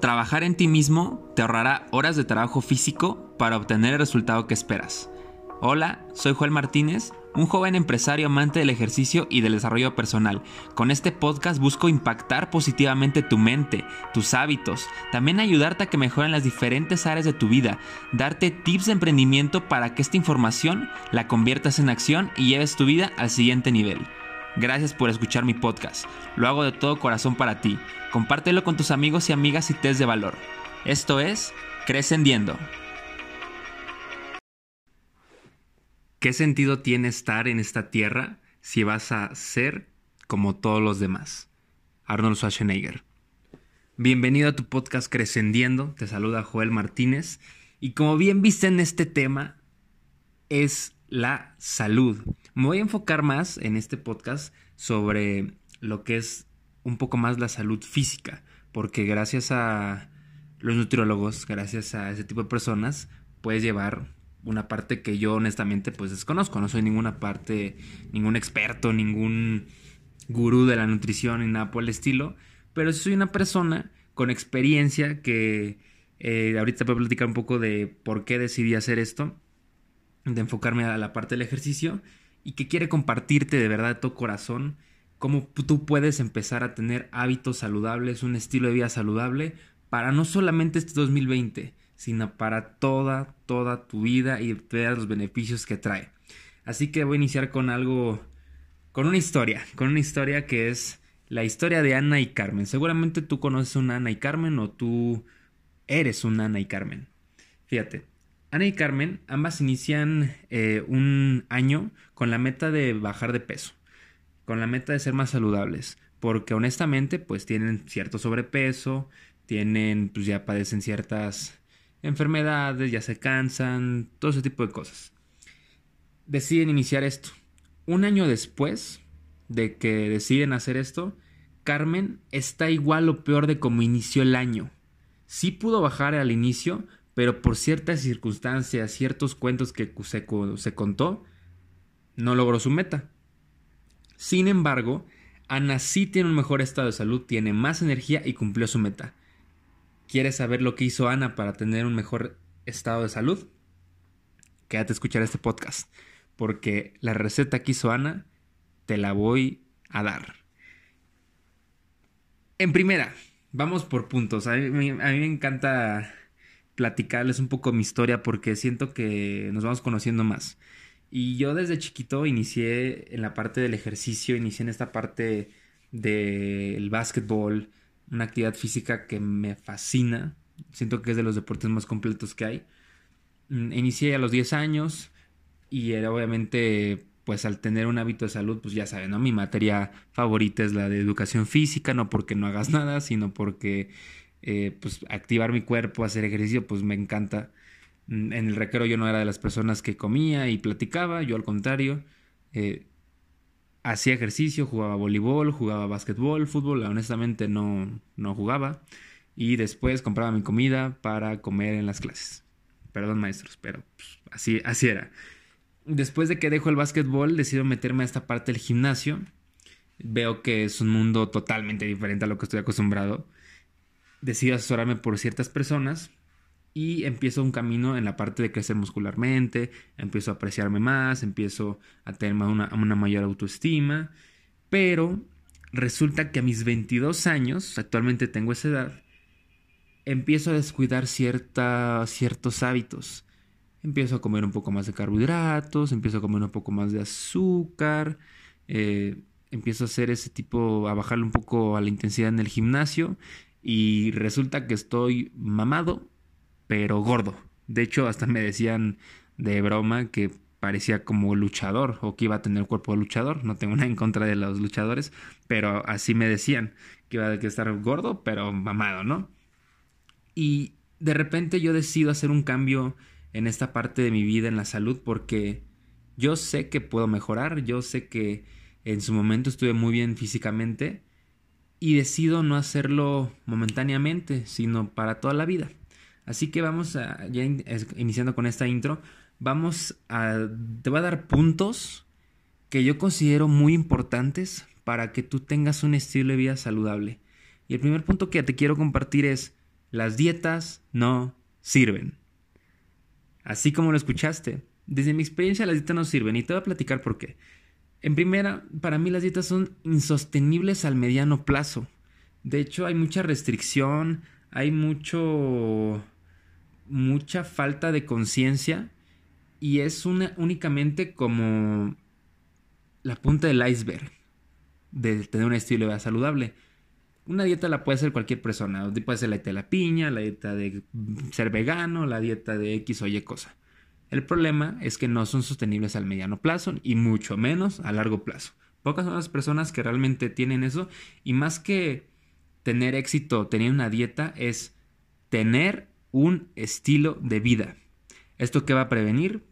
Trabajar en ti mismo te ahorrará horas de trabajo físico para obtener el resultado que esperas. Hola, soy Joel Martínez, un joven empresario amante del ejercicio y del desarrollo personal. Con este podcast busco impactar positivamente tu mente, tus hábitos, también ayudarte a que mejoren las diferentes áreas de tu vida, darte tips de emprendimiento para que esta información la conviertas en acción y lleves tu vida al siguiente nivel. Gracias por escuchar mi podcast. Lo hago de todo corazón para ti. Compártelo con tus amigos y amigas y test de valor. Esto es Crescendiendo. ¿Qué sentido tiene estar en esta tierra si vas a ser como todos los demás? Arnold Schwarzenegger. Bienvenido a tu podcast Crescendiendo. Te saluda Joel Martínez. Y como bien viste en este tema, es la salud. Me voy a enfocar más en este podcast sobre lo que es un poco más la salud física, porque gracias a los nutriólogos, gracias a ese tipo de personas, puedes llevar una parte que yo honestamente pues desconozco, no soy ninguna parte, ningún experto, ningún gurú de la nutrición ni nada por el estilo, pero soy una persona con experiencia que eh, ahorita voy a platicar un poco de por qué decidí hacer esto de enfocarme a la parte del ejercicio y que quiere compartirte de verdad de todo corazón cómo tú puedes empezar a tener hábitos saludables, un estilo de vida saludable para no solamente este 2020, sino para toda, toda tu vida y ver los beneficios que trae. Así que voy a iniciar con algo, con una historia, con una historia que es la historia de Ana y Carmen. Seguramente tú conoces una Ana y Carmen o tú eres una Ana y Carmen. Fíjate, Ana y Carmen ambas inician eh, un año con la meta de bajar de peso, con la meta de ser más saludables, porque honestamente pues tienen cierto sobrepeso, tienen pues ya padecen ciertas enfermedades, ya se cansan, todo ese tipo de cosas. Deciden iniciar esto. Un año después de que deciden hacer esto, Carmen está igual o peor de como inició el año. Sí pudo bajar al inicio, pero por ciertas circunstancias, ciertos cuentos que se, se contó, no logró su meta. Sin embargo, Ana sí tiene un mejor estado de salud, tiene más energía y cumplió su meta. ¿Quieres saber lo que hizo Ana para tener un mejor estado de salud? Quédate a escuchar este podcast, porque la receta que hizo Ana te la voy a dar. En primera, vamos por puntos. A mí, a mí me encanta platicarles un poco mi historia porque siento que nos vamos conociendo más. Y yo desde chiquito inicié en la parte del ejercicio, inicié en esta parte del básquetbol, una actividad física que me fascina. Siento que es de los deportes más completos que hay. Mm, inicié a los 10 años y era obviamente pues al tener un hábito de salud, pues ya saben, ¿no? Mi materia favorita es la de educación física, no porque no hagas nada, sino porque eh, pues activar mi cuerpo, hacer ejercicio, pues me encanta. Mm, en el recreo yo no era de las personas que comía y platicaba, yo al contrario, eh, hacía ejercicio, jugaba voleibol, jugaba básquetbol, fútbol, honestamente no, no jugaba. Y después compraba mi comida para comer en las clases. Perdón maestros, pero pues, así, así era. Después de que dejo el básquetbol, decido meterme a esta parte del gimnasio. Veo que es un mundo totalmente diferente a lo que estoy acostumbrado decido asesorarme por ciertas personas y empiezo un camino en la parte de crecer muscularmente, empiezo a apreciarme más, empiezo a tener una, una mayor autoestima, pero resulta que a mis 22 años, actualmente tengo esa edad, empiezo a descuidar cierta, ciertos hábitos. Empiezo a comer un poco más de carbohidratos, empiezo a comer un poco más de azúcar, eh, empiezo a hacer ese tipo, a bajarle un poco a la intensidad en el gimnasio y resulta que estoy mamado, pero gordo. De hecho, hasta me decían de broma que parecía como luchador o que iba a tener cuerpo de luchador. No tengo nada en contra de los luchadores, pero así me decían que iba a estar gordo, pero mamado, ¿no? Y de repente yo decido hacer un cambio en esta parte de mi vida, en la salud, porque yo sé que puedo mejorar, yo sé que en su momento estuve muy bien físicamente, y decido no hacerlo momentáneamente, sino para toda la vida. Así que vamos a, ya iniciando con esta intro, vamos a, te voy a dar puntos que yo considero muy importantes para que tú tengas un estilo de vida saludable. Y el primer punto que te quiero compartir es, las dietas no sirven. Así como lo escuchaste, desde mi experiencia las dietas no sirven y te voy a platicar por qué. En primera, para mí las dietas son insostenibles al mediano plazo. De hecho, hay mucha restricción, hay mucho mucha falta de conciencia y es una, únicamente como la punta del iceberg de tener un estilo de vida saludable. Una dieta la puede hacer cualquier persona. Puede ser la dieta de la piña, la dieta de ser vegano, la dieta de X o Y cosa. El problema es que no son sostenibles al mediano plazo y mucho menos a largo plazo. Pocas son las personas que realmente tienen eso y más que tener éxito teniendo una dieta es tener un estilo de vida. ¿Esto qué va a prevenir?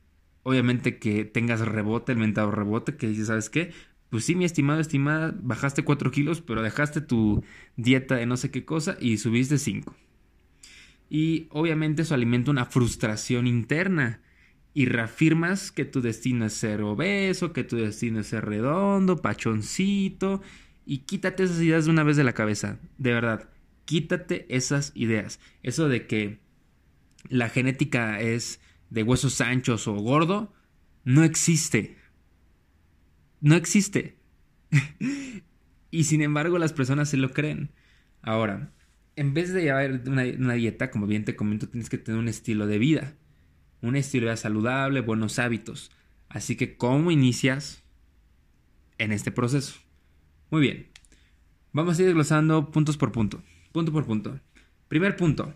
Obviamente que tengas rebote, el mentado rebote, que dices, ¿sabes qué? Pues sí, mi estimado, estimada, bajaste 4 kilos, pero dejaste tu dieta de no sé qué cosa y subiste 5. Y obviamente eso alimenta una frustración interna y reafirmas que tu destino es ser obeso, que tu destino es ser redondo, pachoncito, y quítate esas ideas de una vez de la cabeza, de verdad, quítate esas ideas. Eso de que la genética es de huesos anchos o gordo, no existe. No existe. y sin embargo las personas se lo creen. Ahora, en vez de llevar una, una, dieta, como bien te comento, tienes que tener un estilo de vida. Un estilo de vida saludable, buenos hábitos. Así que, ¿cómo inicias en este proceso? Muy bien. Vamos a ir desglosando puntos por punto. Punto por punto. Primer punto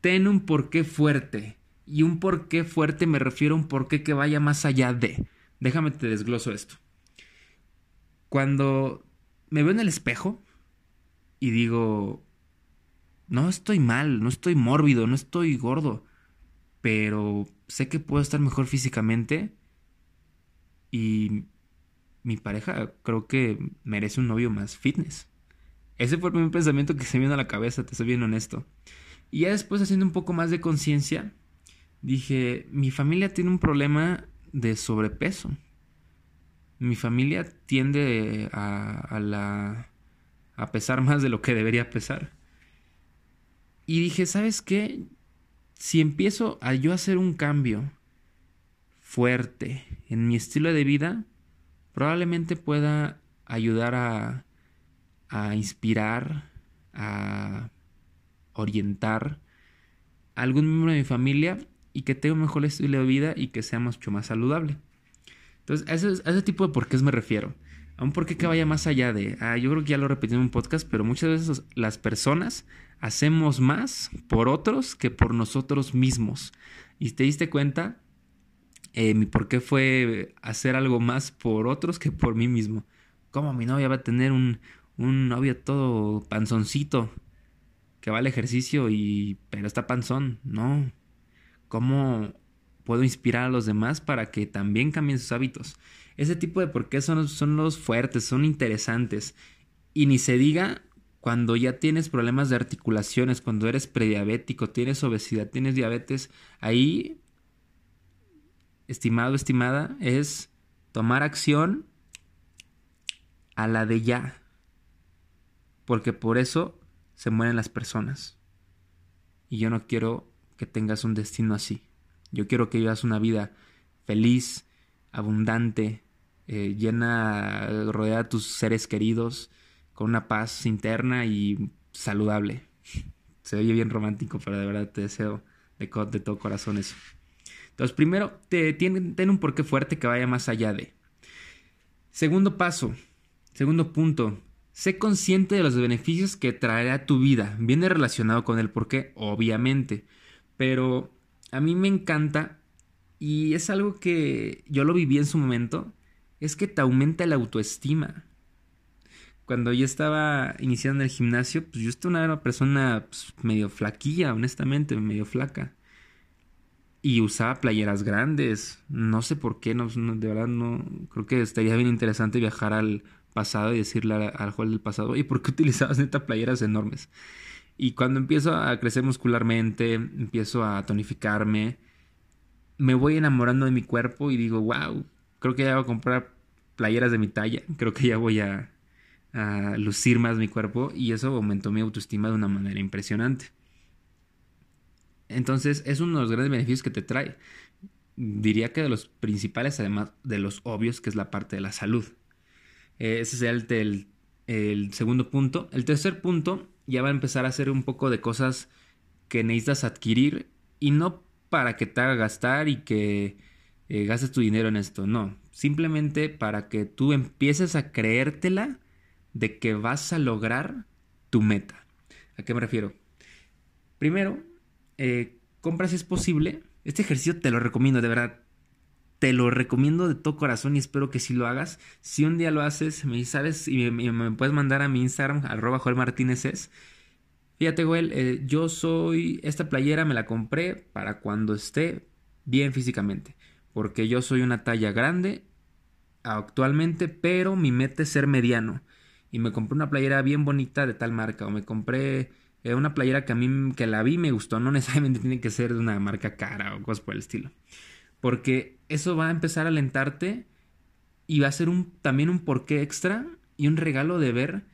ten un porqué fuerte. Y un porqué fuerte me refiero a un porqué que vaya más allá de. Déjame te desgloso esto. Cuando me veo en el espejo y digo, no estoy mal, no estoy mórbido, no estoy gordo, pero sé que puedo estar mejor físicamente y mi pareja creo que merece un novio más fitness. Ese fue el primer pensamiento que se me vino a la cabeza, te soy bien honesto. Y ya después haciendo un poco más de conciencia, dije, mi familia tiene un problema de sobrepeso. Mi familia tiende a, la, a pesar más de lo que debería pesar. Y dije, ¿sabes qué? Si empiezo a yo hacer un cambio fuerte en mi estilo de vida, probablemente pueda ayudar a, a inspirar, a orientar a algún miembro de mi familia y que tenga un mejor estilo de vida y que sea mucho más saludable. Entonces, a ese, ese tipo de porqués me refiero. Un porqué que vaya más allá de, ah, yo creo que ya lo repetí en un podcast, pero muchas veces las personas hacemos más por otros que por nosotros mismos. Y te diste cuenta, eh, mi porqué fue hacer algo más por otros que por mí mismo. ¿Cómo mi novia va a tener un, un novio todo panzoncito? que va al ejercicio y pero está panzón, no. ¿Cómo puedo inspirar a los demás para que también cambien sus hábitos? Ese tipo de por qué son, son los fuertes, son interesantes. Y ni se diga cuando ya tienes problemas de articulaciones, cuando eres prediabético, tienes obesidad, tienes diabetes, ahí, estimado, estimada, es tomar acción a la de ya. Porque por eso se mueren las personas. Y yo no quiero que tengas un destino así. Yo quiero que vivas una vida feliz, abundante, eh, llena, rodeada de tus seres queridos, con una paz interna y saludable. Se oye bien romántico, pero de verdad te deseo de, de todo corazón eso. Entonces, primero, te, ten, un porqué fuerte que vaya más allá de. Segundo paso, segundo punto, Sé consciente de los beneficios que traerá tu vida. Viene relacionado con el por qué, obviamente. Pero a mí me encanta y es algo que yo lo viví en su momento. Es que te aumenta la autoestima. Cuando yo estaba iniciando el gimnasio, pues yo estaba una persona pues, medio flaquilla, honestamente, medio flaca. Y usaba playeras grandes. No sé por qué, no, de verdad no. Creo que estaría bien interesante viajar al pasado y decirle al juez del pasado, ¿y por qué utilizabas neta playeras enormes? Y cuando empiezo a crecer muscularmente, empiezo a tonificarme, me voy enamorando de mi cuerpo y digo, wow, creo que ya voy a comprar playeras de mi talla, creo que ya voy a, lucir más mi cuerpo y eso aumentó mi autoestima de una manera impresionante. Entonces es uno de los grandes beneficios que te trae. Diría que de los principales, además de los obvios, que es la parte de la salud. Eh, ese sería el, el, segundo punto. El tercer punto ya va a empezar a hacer un poco de cosas que necesitas adquirir y no para que te haga gastar y que eh, gastes tu dinero en esto, no. Simplemente para que tú empieces a creértela de que vas a lograr tu meta. ¿A qué me refiero? Primero, eh, compra si es posible. Este ejercicio te lo recomiendo, de verdad. Te lo recomiendo de todo corazón y espero que sí lo hagas. Si un día lo haces, me sabes y me, puedes mandar a mi Instagram, arroba Joel Martínez es. Fíjate, Joel, eh, yo soy. Esta playera me la compré para cuando esté bien físicamente. Porque yo soy una talla grande actualmente, pero mi meta es ser mediano. Y me compré una playera bien bonita de tal marca. O me compré eh, una playera que a mí que la vi me gustó. No necesariamente tiene que ser de una marca cara o cosas por el estilo. Porque eso va a empezar a alentarte y va a ser un, también un porqué extra y un regalo de ver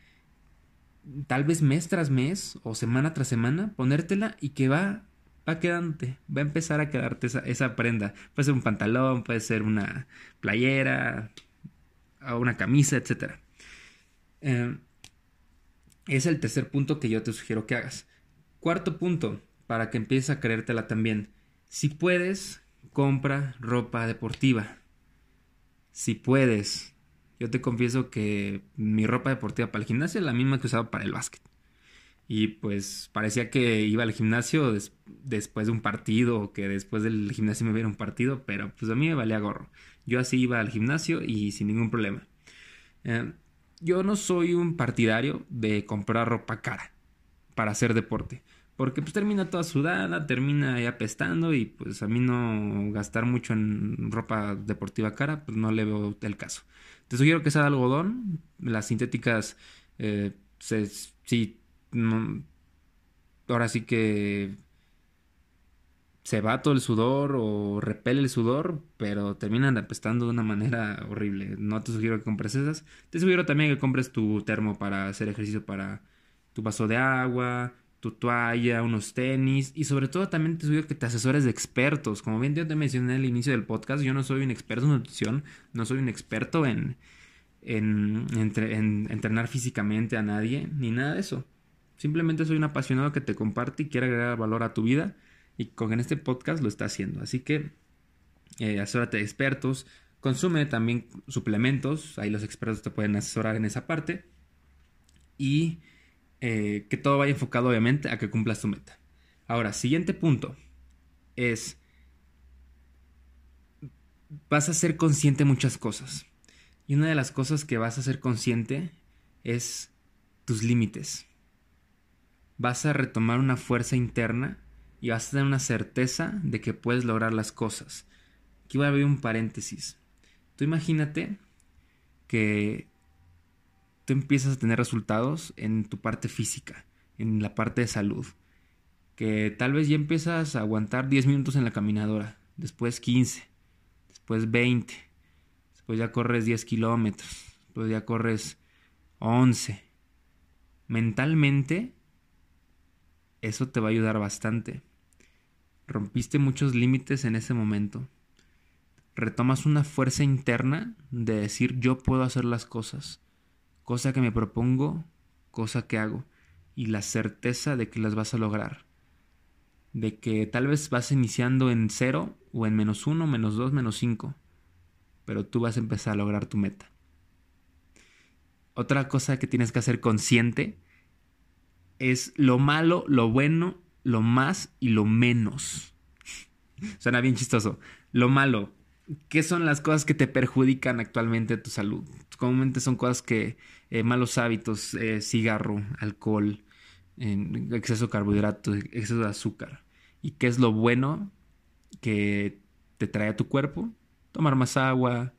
tal vez mes tras mes o semana tras semana, ponértela y que va, va quedándote, va a empezar a quedarte esa, prenda. Puede ser un pantalón, puede ser una playera, una camisa, etc. Eh, es el tercer punto que yo te sugiero que hagas. Cuarto punto, para que empieces a creértela también. Si puedes, compra ropa deportiva. Si puedes, yo te confieso que mi ropa deportiva para el gimnasio es la misma que usaba para el básquet. Y pues parecía que iba al gimnasio después de un partido o que después del gimnasio me viera un partido, pero pues a mí me valía gorro. Yo así iba al gimnasio y sin ningún problema. Eh, yo no soy un partidario de comprar ropa cara para hacer deporte. Porque pues termina toda sudada, termina ahí apestando y pues a mí no gastar mucho en ropa deportiva cara, pues no le veo el caso. Te sugiero que sea de algodón, las sintéticas eh, se, ahora sí que se va todo el sudor o repele el sudor, pero terminan apestando de una manera horrible. No te sugiero que compres esas. Te sugiero también que compres tu termo para hacer ejercicio para tu vaso de agua, tu toalla, unos tenis y sobre todo también te sugiero que te asesores de expertos. Como bien te mencioné al inicio del podcast, yo no soy un experto en nutrición, no soy un experto en, entrenar físicamente a nadie, ni nada de eso. Simplemente soy un apasionado que te comparte y quiere agregar valor a tu vida y con este podcast lo está haciendo. Así que eh, asesórate de expertos, consume también suplementos, ahí los expertos te pueden asesorar en esa parte y eh, que todo vaya enfocado obviamente a que cumplas tu meta. Ahora, siguiente punto es, vas a ser consciente de muchas cosas. Y una de las cosas que vas a ser consciente es tus límites. Vas a retomar una fuerza interna y vas a tener una certeza de que puedes lograr las cosas. Aquí voy a abrir un paréntesis. Tú imagínate que tú empiezas a tener resultados en tu parte física, en la parte de salud. Que tal vez ya empiezas a aguantar 10 minutos en la caminadora, después 15, después 20, después ya corres 10 kilómetros, después ya corres 11. Mentalmente, eso te va a ayudar bastante. Rompiste muchos límites en ese momento. Retomas una fuerza interna de decir yo puedo hacer las cosas cosa que me propongo, cosa que hago, y la certeza de que las vas a lograr. De que tal vez vas iniciando en cero o en menos uno, menos dos, menos cinco, pero tú vas a empezar a lograr tu meta. Otra cosa que tienes que hacer consciente es lo malo, lo bueno, lo más y lo menos. Suena bien chistoso. Lo malo, ¿qué son las cosas que te perjudican actualmente tu salud? Comúnmente son cosas que eh, malos hábitos, eh, cigarro, alcohol, exceso de carbohidratos, exceso de azúcar. ¿Y qué es lo bueno que te trae a tu cuerpo? Tomar más agua,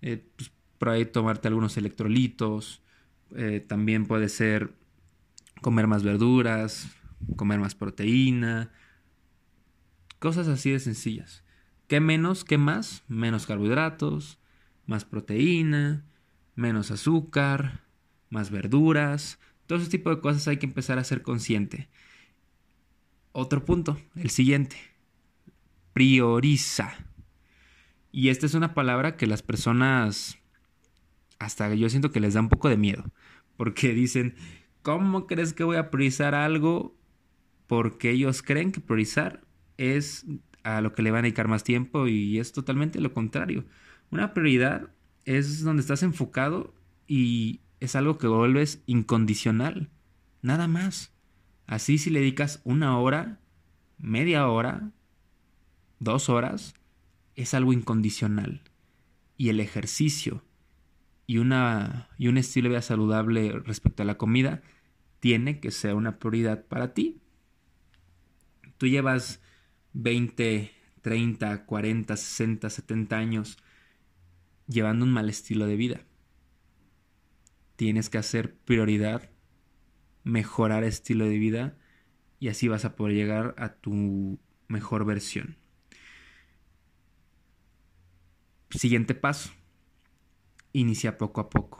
eh, pues, por ahí tomarte algunos electrolitos, también puede ser comer más verduras, comer más proteína, cosas así de sencillas. ¿Qué menos? ¿Qué más? Menos carbohidratos, más proteína, menos azúcar, más verduras, todo ese tipo de cosas hay que empezar a ser consciente. Otro punto, el siguiente. Prioriza. Y esta es una palabra que las personas, hasta yo siento que les da un poco de miedo, porque dicen, ¿cómo crees que voy a priorizar algo? Porque ellos creen que priorizar es a lo que le van a dedicar más tiempo y es totalmente lo contrario. Una prioridad es donde estás enfocado y es algo que vuelves incondicional, nada más. Así si le dedicas una hora, media hora, dos horas, es algo incondicional. Y el ejercicio y, una, y un estilo de vida saludable respecto a la comida tiene que ser una prioridad para ti. Tú llevas 20, 30, 40, 60, 70 años llevando un mal estilo de vida. Tienes que hacer prioridad, mejorar estilo de vida y así vas a poder llegar a tu mejor versión. Siguiente paso. Inicia poco a poco.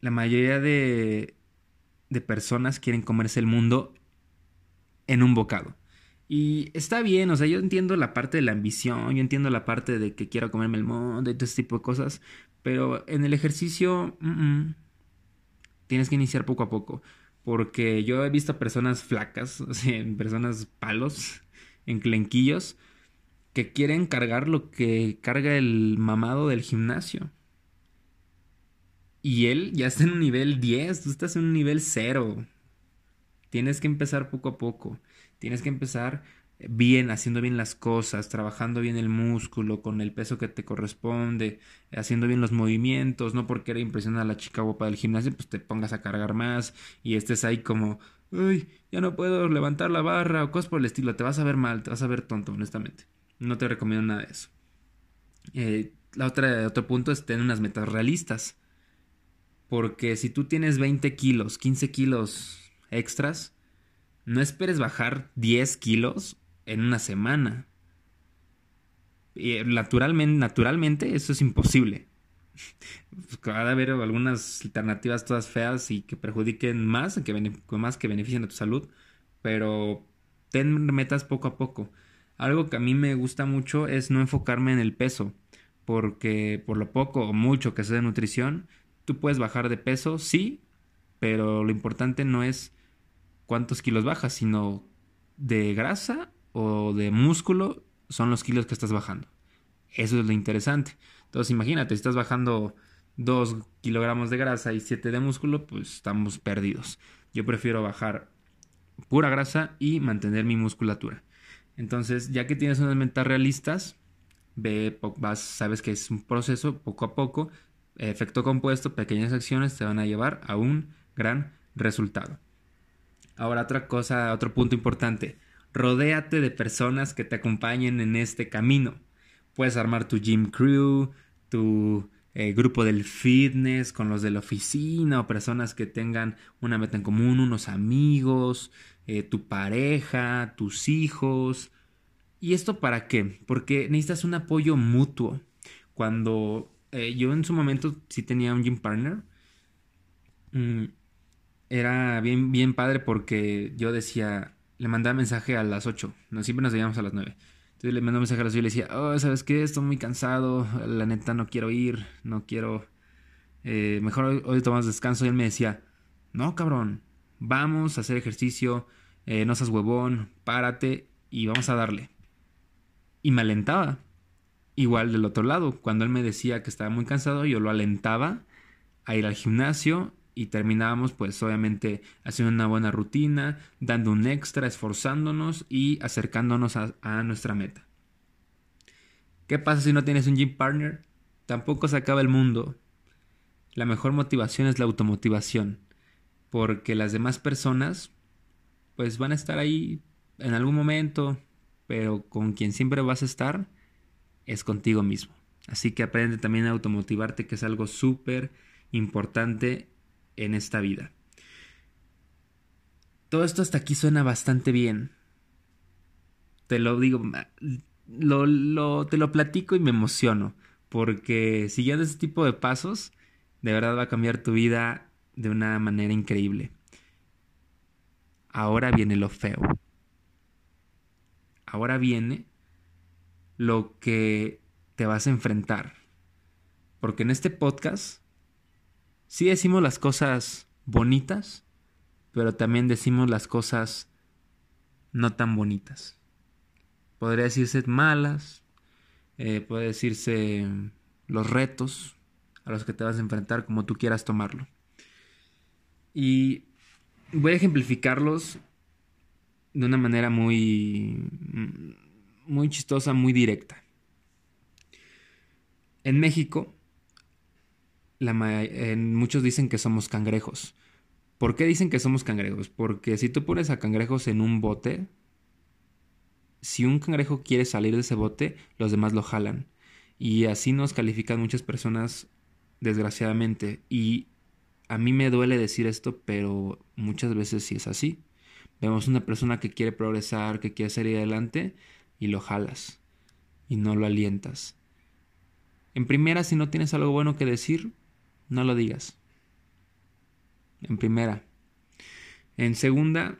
La mayoría de, de personas quieren comerse el mundo en un bocado. Y está bien, o sea, yo entiendo la parte de la ambición, yo entiendo la parte de que quiero comerme el mundo y todo ese tipo de cosas, pero en el ejercicio tienes que iniciar poco a poco. Porque yo he visto personas flacas, o sea, personas palos, enclenquillos, que quieren cargar lo que carga el mamado del gimnasio. Y él ya está en un nivel 10, tú estás en un nivel 0. Tienes que empezar poco a poco. Tienes que empezar bien, haciendo bien las cosas, trabajando bien el músculo con el peso que te corresponde, haciendo bien los movimientos, no porque era impresionar a la chica guapa del gimnasio, pues te pongas a cargar más y estés ahí como, uy, ya no puedo levantar la barra o cosas por el estilo, te vas a ver mal, te vas a ver tonto, honestamente. No te recomiendo nada de eso. Eh, la otra, otro punto es tener unas metas realistas. Porque si tú tienes 20 kilos, 15 kilos extras, no esperes bajar 10 kilos en una semana. Eh, naturalmente, naturalmente eso es imposible. Va a haber algunas alternativas todas feas y que perjudiquen más, que más que beneficien a tu salud, pero ten metas poco a poco. Algo que a mí me gusta mucho es no enfocarme en el peso, porque por lo poco o mucho que sea de nutrición, tú puedes bajar de peso, sí, pero lo importante no es cuántos kilos bajas, sino de grasa o de músculo son los kilos que estás bajando. Eso es lo interesante. Entonces imagínate, si estás bajando 2 kilogramos de grasa y 7 de músculo, pues estamos perdidos. Yo prefiero bajar pura grasa y mantener mi musculatura. Entonces, ya que tienes unas metas realistas, ve, sabes que es un proceso poco a poco, efecto compuesto, pequeñas acciones te van a llevar a un gran resultado. Ahora otra cosa, otro punto importante, rodéate de personas que te acompañen en este camino. Puedes armar tu gym crew, tu eh, grupo del fitness con los de la oficina o personas que tengan una meta en común, unos amigos, eh, tu pareja, tus hijos. ¿Y esto para qué? Porque necesitas un apoyo mutuo. Cuando eh, yo en su momento sí tenía un gym partner, mm, era bien, bien padre porque yo decía, le mandaba mensaje a las 8, no, siempre nos veíamos a las 9. Entonces le mandaba mensaje a las 8 y le decía, oh, ¿sabes qué? Estoy muy cansado, la neta no quiero ir, no quiero... Eh, mejor hoy, hoy tomamos descanso. Y él me decía, no, cabrón, vamos a hacer ejercicio, eh, no seas huevón, párate y vamos a darle. Y me alentaba. Igual del otro lado, cuando él me decía que estaba muy cansado, yo lo alentaba a ir al gimnasio y terminábamos pues obviamente haciendo una buena rutina, dando un extra, esforzándonos y acercándonos a, a nuestra meta. ¿Qué pasa si no tienes un gym partner? Tampoco se acaba el mundo. La mejor motivación es la automotivación, porque las demás personas pues van a estar ahí en algún momento, pero con quien siempre vas a estar es contigo mismo. Así que aprende también a automotivarte, que es algo súper importante en esta vida. Todo esto hasta aquí suena bastante bien. Te lo digo, lo, te lo platico y me emociono, porque siguiendo este tipo de pasos, de verdad va a cambiar tu vida de una manera increíble. ahora viene lo feo. Ahora viene lo que te vas a enfrentar. Porque en este podcast sí decimos las cosas bonitas, pero también decimos las cosas no tan bonitas. Podría decirse malas, eh, puede decirse los retos a los que te vas a enfrentar como tú quieras tomarlo. Y voy a ejemplificarlos de una manera muy, muy chistosa, muy directa. En México, muchos dicen que somos cangrejos. ¿Por qué dicen que somos cangrejos? Porque si tú pones a cangrejos en un bote, si un cangrejo quiere salir de ese bote, los demás lo jalan. Y así nos califican muchas personas, desgraciadamente. Y a mí me duele decir esto, pero muchas veces sí es así. Vemos una persona que quiere progresar, que quiere salir adelante, y lo jalas. Y no lo alientas. En primera, si no tienes algo bueno que decir, no lo digas. En primera. En segunda,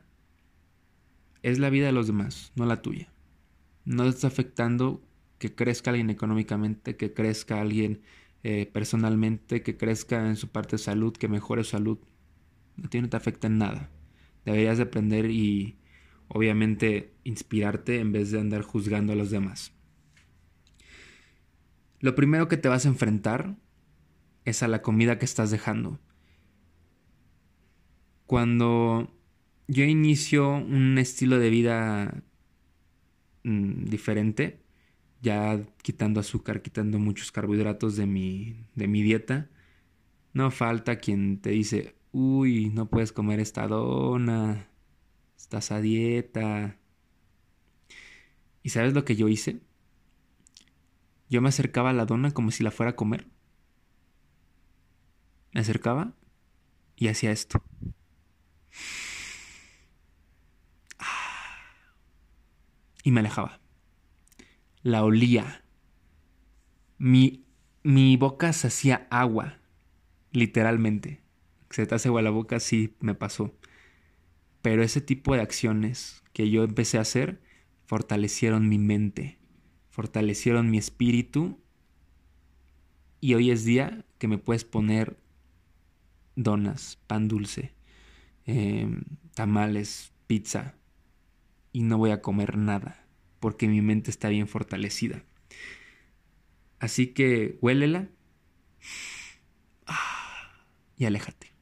es la vida de los demás, no la tuya. No está afectando que crezca alguien económicamente, que crezca alguien eh, personalmente, que crezca en su parte de salud, que mejore su salud. No te afecta en nada. Deberías de aprender y obviamente inspirarte en vez de andar juzgando a los demás. Lo primero que te vas a enfrentar es a la comida que estás dejando. Cuando yo inicio un estilo de vida mm, diferente, ya quitando azúcar, quitando muchos carbohidratos de mi, de mi dieta, no falta quien te dice, uy, no puedes comer esta dona, estás a dieta. ¿Y sabes lo que yo hice? Yo me acercaba a la dona como si la fuera a comer. Me acercaba y hacía esto. Y me alejaba. La olía. Mi, mi boca se hacía agua, literalmente. Se te hace agua la boca, sí, me pasó. Pero ese tipo de acciones que yo empecé a hacer fortalecieron mi mente fortalecieron mi espíritu y hoy es día que me puedes poner donas, pan dulce, em, tamales, pizza y no voy a comer nada porque mi mente está bien fortalecida. Así que huélela y aléjate.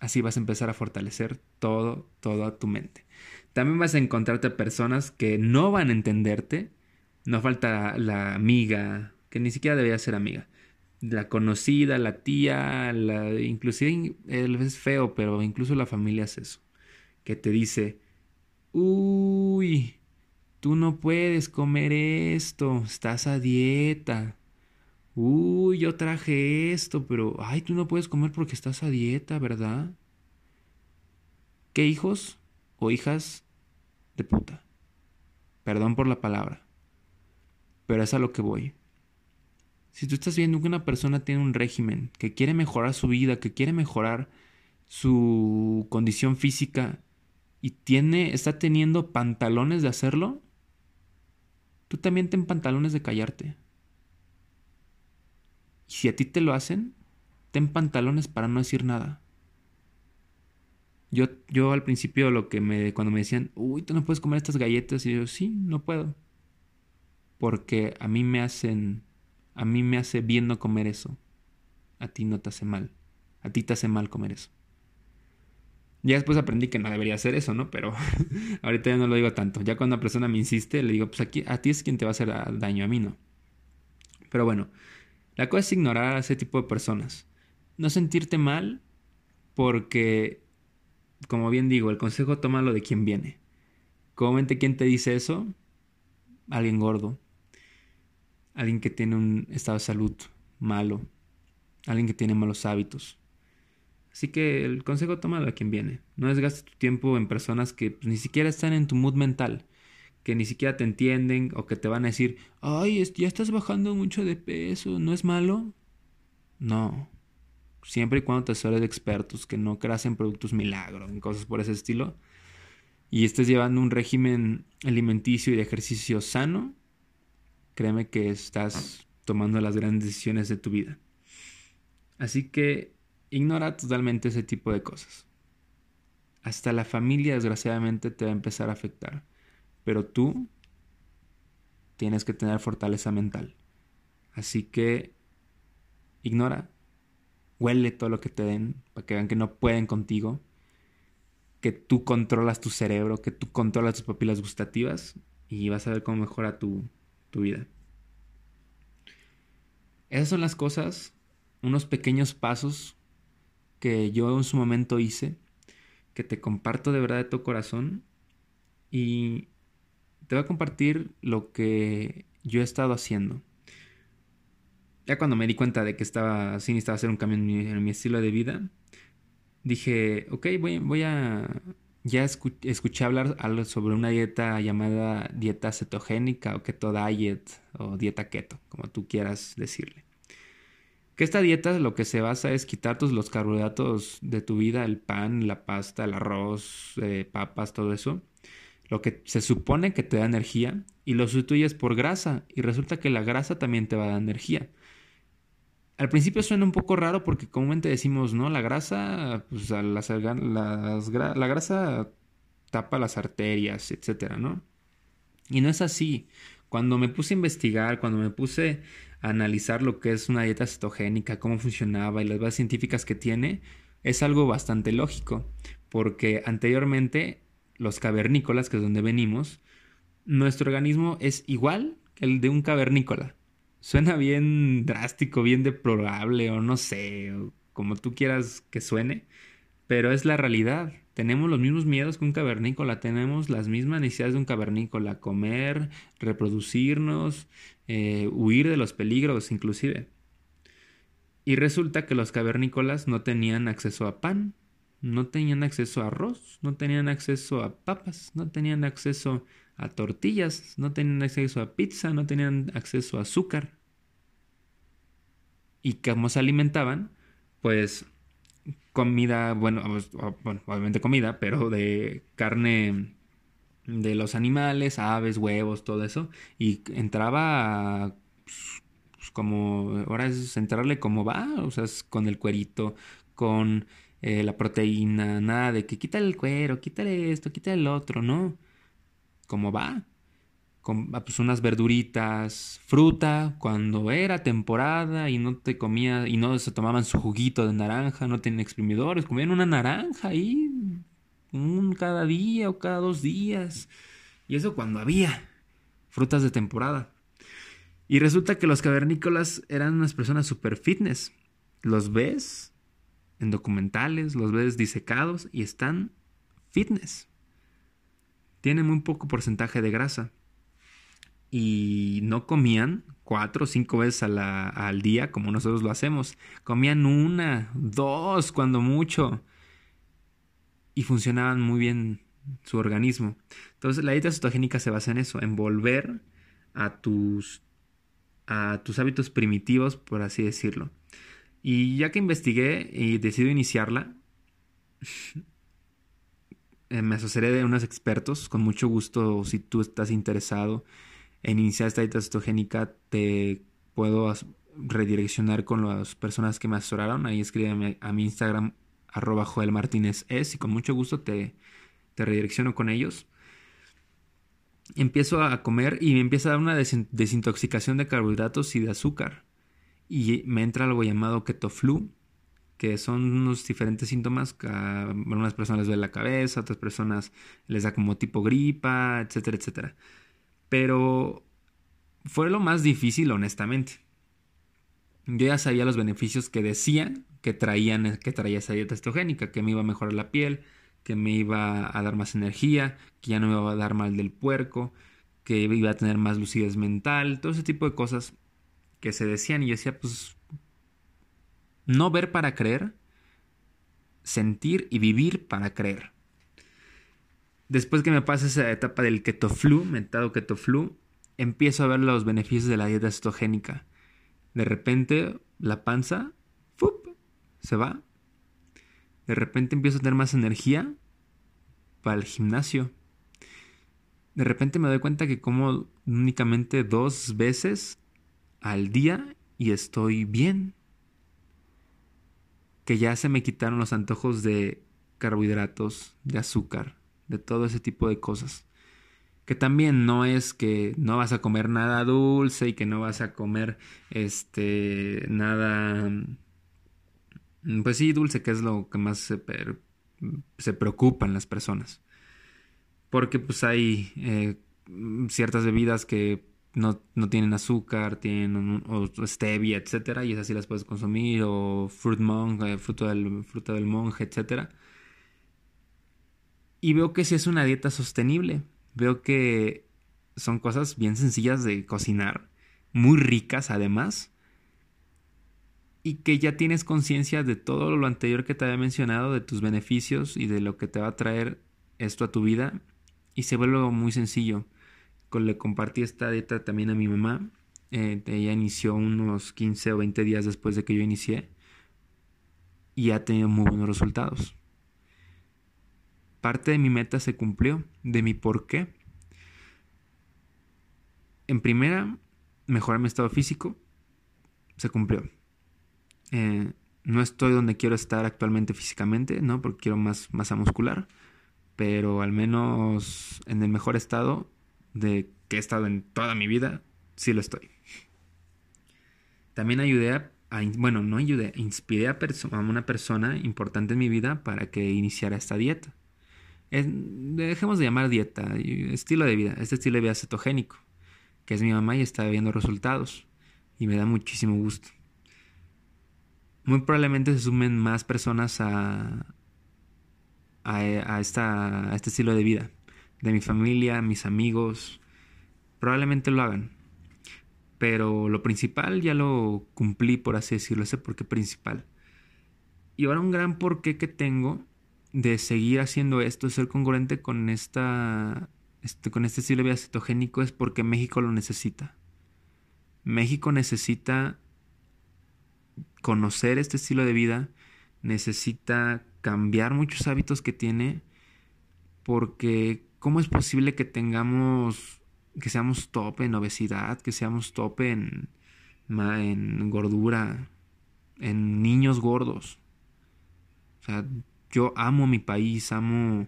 Así vas a empezar a fortalecer todo, toda tu mente. También vas a encontrarte personas que no van a entenderte, no falta la amiga, que ni siquiera debería ser amiga. La conocida, la tía, la, inclusive es feo, pero incluso la familia hace eso. Que te dice, uy, tú no puedes comer esto, estás a dieta. Uy, yo traje esto, pero, ay, tú no puedes comer porque estás a dieta, ¿verdad? ¿Qué hijos o hijas de puta? Perdón por la palabra pero es a lo que voy. Si tú estás viendo que una persona tiene un régimen, que quiere mejorar su vida, que quiere mejorar su condición física y tiene, está teniendo pantalones de hacerlo, tú también ten pantalones de callarte. Y si a ti te lo hacen, ten pantalones para no decir nada. Yo, yo al principio lo que me, cuando me decían, uy, tú no puedes comer estas galletas, y yo, sí, no puedo porque a mí me hacen, a mí me hace bien no comer eso. A ti no te hace mal. A ti te hace mal comer eso. Ya después aprendí que no debería hacer eso, ¿no? Pero ahorita ya no lo digo tanto. Ya cuando una persona me insiste, le digo, pues aquí, a ti es quien te va a hacer daño, a mí no. Pero bueno, la cosa es ignorar a ese tipo de personas. No sentirte mal porque, como bien digo, el consejo tómalo de quien viene. Comente quién te dice eso. Alguien gordo, alguien que tiene un estado de salud malo, alguien que tiene malos hábitos. Así que el consejo tómalo a quien viene. No desgastes tu tiempo en personas que pues, ni siquiera están en tu mood mental, que ni siquiera te entienden o que te van a decir, ay, ya estás bajando mucho de peso, ¿no es malo? No. Siempre y cuando te asesores de expertos que no creas en productos milagro, en cosas por ese estilo, y estés llevando un régimen alimenticio y de ejercicio sano, créeme que estás tomando las grandes decisiones de tu vida. Así que ignora totalmente ese tipo de cosas. Hasta la familia desgraciadamente te va a empezar a afectar, pero tú tienes que tener fortaleza mental. Así que ignora, huele todo lo que te den para que vean que no pueden contigo, que tú controlas tu cerebro, que tú controlas tus papilas gustativas y vas a ver cómo mejora tu, tu vida. Esas son las cosas, unos pequeños pasos que yo en su momento hice, que te comparto de verdad de tu corazón y te voy a compartir lo que yo he estado haciendo. Ya cuando me di cuenta de que estaba así, necesitaba hacer un cambio en mi, estilo de vida, dije, ok, voy, voy a... Ya escuché hablar sobre una dieta llamada dieta cetogénica o keto diet o dieta keto, como tú quieras decirle. Que esta dieta lo que se basa es quitar todos los carbohidratos de tu vida, el pan, la pasta, el arroz, eh, papas, todo eso, lo que se supone que te da energía y lo sustituyes por grasa y resulta que la grasa también te va a dar energía. Al principio suena un poco raro porque comúnmente decimos, no, la grasa, pues las, la grasa tapa las arterias, etcétera, ¿no? Y no es así. Cuando me puse a investigar, cuando me puse a analizar lo que es una dieta cetogénica, cómo funcionaba y las bases científicas que tiene, es algo bastante lógico, porque anteriormente los cavernícolas, que es donde venimos, nuestro organismo es igual que el de un cavernícola. Suena bien drástico, bien deplorable o no sé, como tú quieras que suene, pero es la realidad. Tenemos los mismos miedos que un cavernícola, tenemos las mismas necesidades de un cavernícola, comer, reproducirnos, eh, huir de los peligros inclusive. Y resulta que los cavernícolas no tenían acceso a pan, no tenían acceso a arroz, no tenían acceso a papas, no tenían acceso a tortillas, no tenían acceso a pizza, no tenían acceso a azúcar. ¿Y cómo se alimentaban? Pues comida, bueno, pues, obviamente comida, pero de carne de los animales, aves, huevos, todo eso. Y entraba pues, como, ahora es entrarle como va, o sea, es con el cuerito, con eh, la proteína, nada de que quítale el cuero, quítale esto, quítale el otro, ¿no? Como va. Con ah, pues unas verduritas, fruta, cuando era temporada y no te comía, y no se tomaban su juguito de naranja, no tenían exprimidores, comían una naranja ahí, un cada día o cada dos días. Y eso cuando había frutas de temporada. Y resulta que los cavernícolas eran unas personas super fitness. Los ves en documentales, los ves disecados y están fitness. Tienen muy poco porcentaje de grasa. Y no comían cuatro o cinco veces al día como nosotros lo hacemos. Comían una, dos, cuando mucho. Y funcionaban muy bien su organismo. Entonces la dieta cetogénica se basa en eso, en volver a tus, a tus hábitos primitivos, por así decirlo. Y ya que investigué y decidí iniciarla, eh, me asociaré de unos expertos. Con mucho gusto, si tú estás interesado en iniciar esta dieta cetogénica, te puedo redireccionar con las personas que me asesoraron. Ahí escríbeme a mi Instagram, arroba Joel Martínez es, y con mucho gusto te, te redirecciono con ellos. Empiezo a comer y me empieza a dar una desintoxicación de carbohidratos y de azúcar y me entra algo llamado keto flu, que son unos diferentes síntomas a algunas personas les duele la cabeza, a otras personas les da como tipo gripa, etcétera, etcétera. Pero fue lo más difícil, honestamente. Yo ya sabía los beneficios que decían que traían, que traía esa dieta estrogénica, que me iba a mejorar la piel, que me iba a dar más energía, que ya no me iba a dar mal del puerco, que iba a tener más lucidez mental, todo ese tipo de cosas que se decían y yo decía, pues, no ver para creer, sentir y vivir para creer. Después que me pasa esa etapa del keto flu, mentado keto flu, empiezo a ver los beneficios de la dieta cetogénica. De repente la panza se va. De repente empiezo a tener más energía para el gimnasio. de repente me doy cuenta que como únicamente dos veces al día y estoy bien. Que ya se me quitaron los antojos de carbohidratos, de azúcar, de todo ese tipo de cosas. Que también no es que no vas a comer nada dulce y que no vas a comer este nada pues sí, dulce, que es lo que más se, se preocupan las personas. Porque pues hay eh, ciertas bebidas que no, tienen azúcar, tienen stevia, etcétera, y esas sí las puedes consumir, o fruit monk, eh, fruto del, fruta del monje, etcétera. Y veo que sí es una dieta sostenible. Veo que son cosas bien sencillas de cocinar, muy ricas además, y que ya tienes conciencia de todo lo anterior que te había mencionado, de tus beneficios y de lo que te va a traer esto a tu vida, y se vuelve muy sencillo. Le compartí esta dieta también a mi mamá. Eh, ella inició unos 15 o 20 días después de que yo inicié y ha tenido muy buenos resultados. Parte de mi meta se cumplió, de mi por qué. En primera, mejorar mi estado físico, se cumplió. Eh, no estoy donde quiero estar actualmente físicamente, ¿no? Porque quiero más masa muscular, pero al menos en el mejor estado de que he estado en toda mi vida, sí lo estoy. También ayudé a, bueno, no ayudé, inspiré a, a, una persona importante en mi vida para que iniciara esta dieta. dejemos de llamar dieta, estilo de vida, este estilo de vida cetogénico, que es mi mamá y está viendo resultados y me da muchísimo gusto. Muy probablemente se sumen más personas a, a, esta, a este estilo de vida de mi familia, mis amigos, probablemente lo hagan. Pero lo principal ya lo cumplí, por así decirlo, ese porqué principal. Y ahora un gran porqué que tengo de seguir haciendo esto, ser congruente con esta este, con este estilo de vida cetogénico es porque México lo necesita. México necesita conocer este estilo de vida, necesita cambiar muchos hábitos que tiene porque ¿cómo es posible que tengamos, que seamos top en obesidad, que seamos top en, en gordura, en niños gordos? O sea, yo amo mi país, amo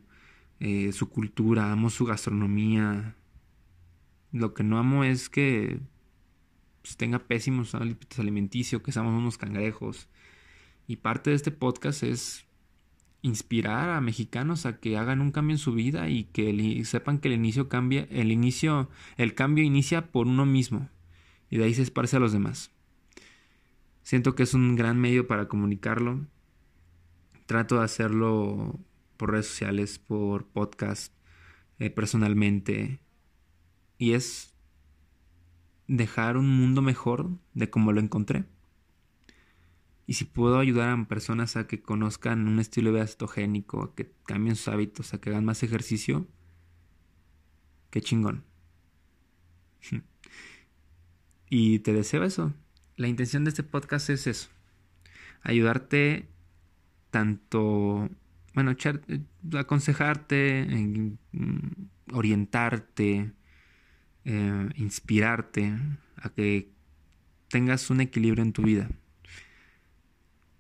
eh, su cultura, amo su gastronomía. Lo que no amo es que pues, tenga pésimos hábitos alimenticios, que seamos unos cangrejos. Y parte de este podcast es inspirar a mexicanos a que hagan un cambio en su vida y que sepan que el inicio cambia, el inicio, el cambio inicia por uno mismo y de ahí se esparce a los demás. Siento que es un gran medio para comunicarlo. Trato de hacerlo por redes sociales, por podcast, eh, personalmente. Y es dejar un mundo mejor de como lo encontré. Y si puedo ayudar a personas a que conozcan un estilo de vida cetogénico, a que cambien sus hábitos, a que hagan más ejercicio, qué chingón. y te deseo eso. La intención de este podcast es eso. Ayudarte tanto, bueno, aconsejarte, mm, orientarte, eh, inspirarte a que tengas un equilibrio en tu vida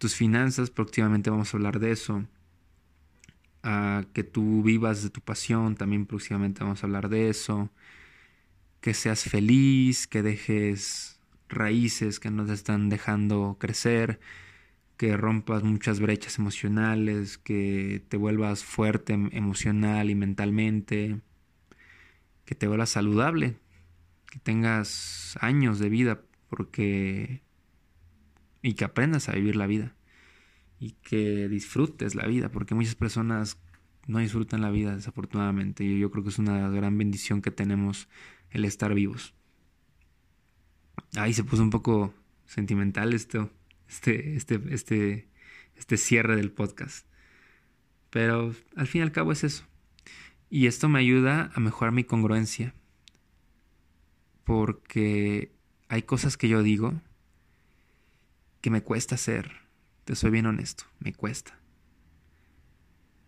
tus finanzas, próximamente vamos a hablar de eso. A que tú vivas de tu pasión, también próximamente vamos a hablar de eso. Que seas feliz, que dejes raíces que no te están dejando crecer, que rompas muchas brechas emocionales, que te vuelvas fuerte em, emocional y mentalmente, que te vuelvas saludable, que tengas años de vida, porque y que aprendas a vivir la vida y que disfrutes la vida, porque muchas personas no disfrutan la vida desafortunadamente y yo creo que es una gran bendición que tenemos el estar vivos. Ahí se puso un poco sentimental esto, este, este, este, este cierre del podcast. Pero al fin y al cabo es eso. Y esto me ayuda a mejorar mi congruencia. Porque hay cosas que yo digo que me cuesta hacer. Te soy bien honesto, me cuesta.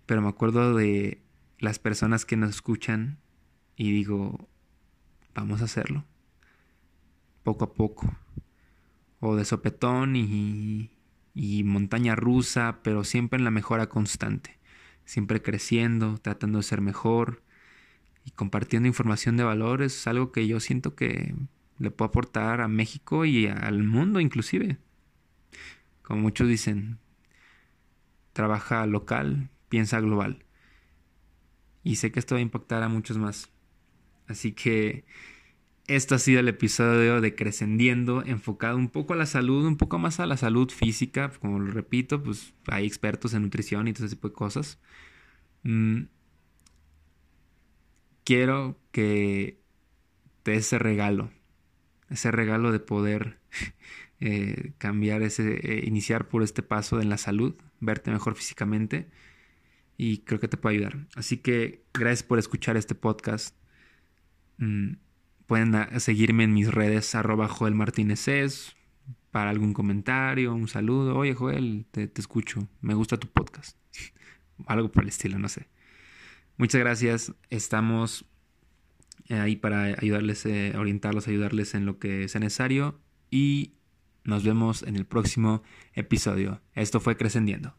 Pero me acuerdo de las personas que nos escuchan y digo, vamos a hacerlo. Poco a poco. O de sopetón y, y montaña rusa, pero siempre en la mejora constante. Siempre creciendo, tratando de ser mejor y compartiendo información de valor es algo que yo siento que le puedo aportar a México y al mundo inclusive. Como muchos dicen, trabaja local, piensa global. Y sé que esto va a impactar a muchos más. Así que esto ha sido el episodio de Crescendiendo, enfocado un poco a la salud, un poco más a la salud física. Como lo repito, pues hay expertos en nutrición y todo ese tipo de cosas. Mm, quiero que te ese regalo, ese regalo de poder eh, cambiar ese, eh, iniciar por este paso en la salud, verte mejor físicamente y creo que te puede ayudar. Así que gracias por escuchar este podcast. Mm, pueden seguirme en mis redes arroba Joel Martínez para algún comentario, un saludo. Oye Joel, te, escucho, me gusta tu podcast. Algo por el estilo, no sé. Muchas gracias. Estamos eh, ahí para ayudarles, orientarlos, ayudarles en lo que sea necesario. Y nos vemos en el próximo episodio. Esto fue Crescendiendo.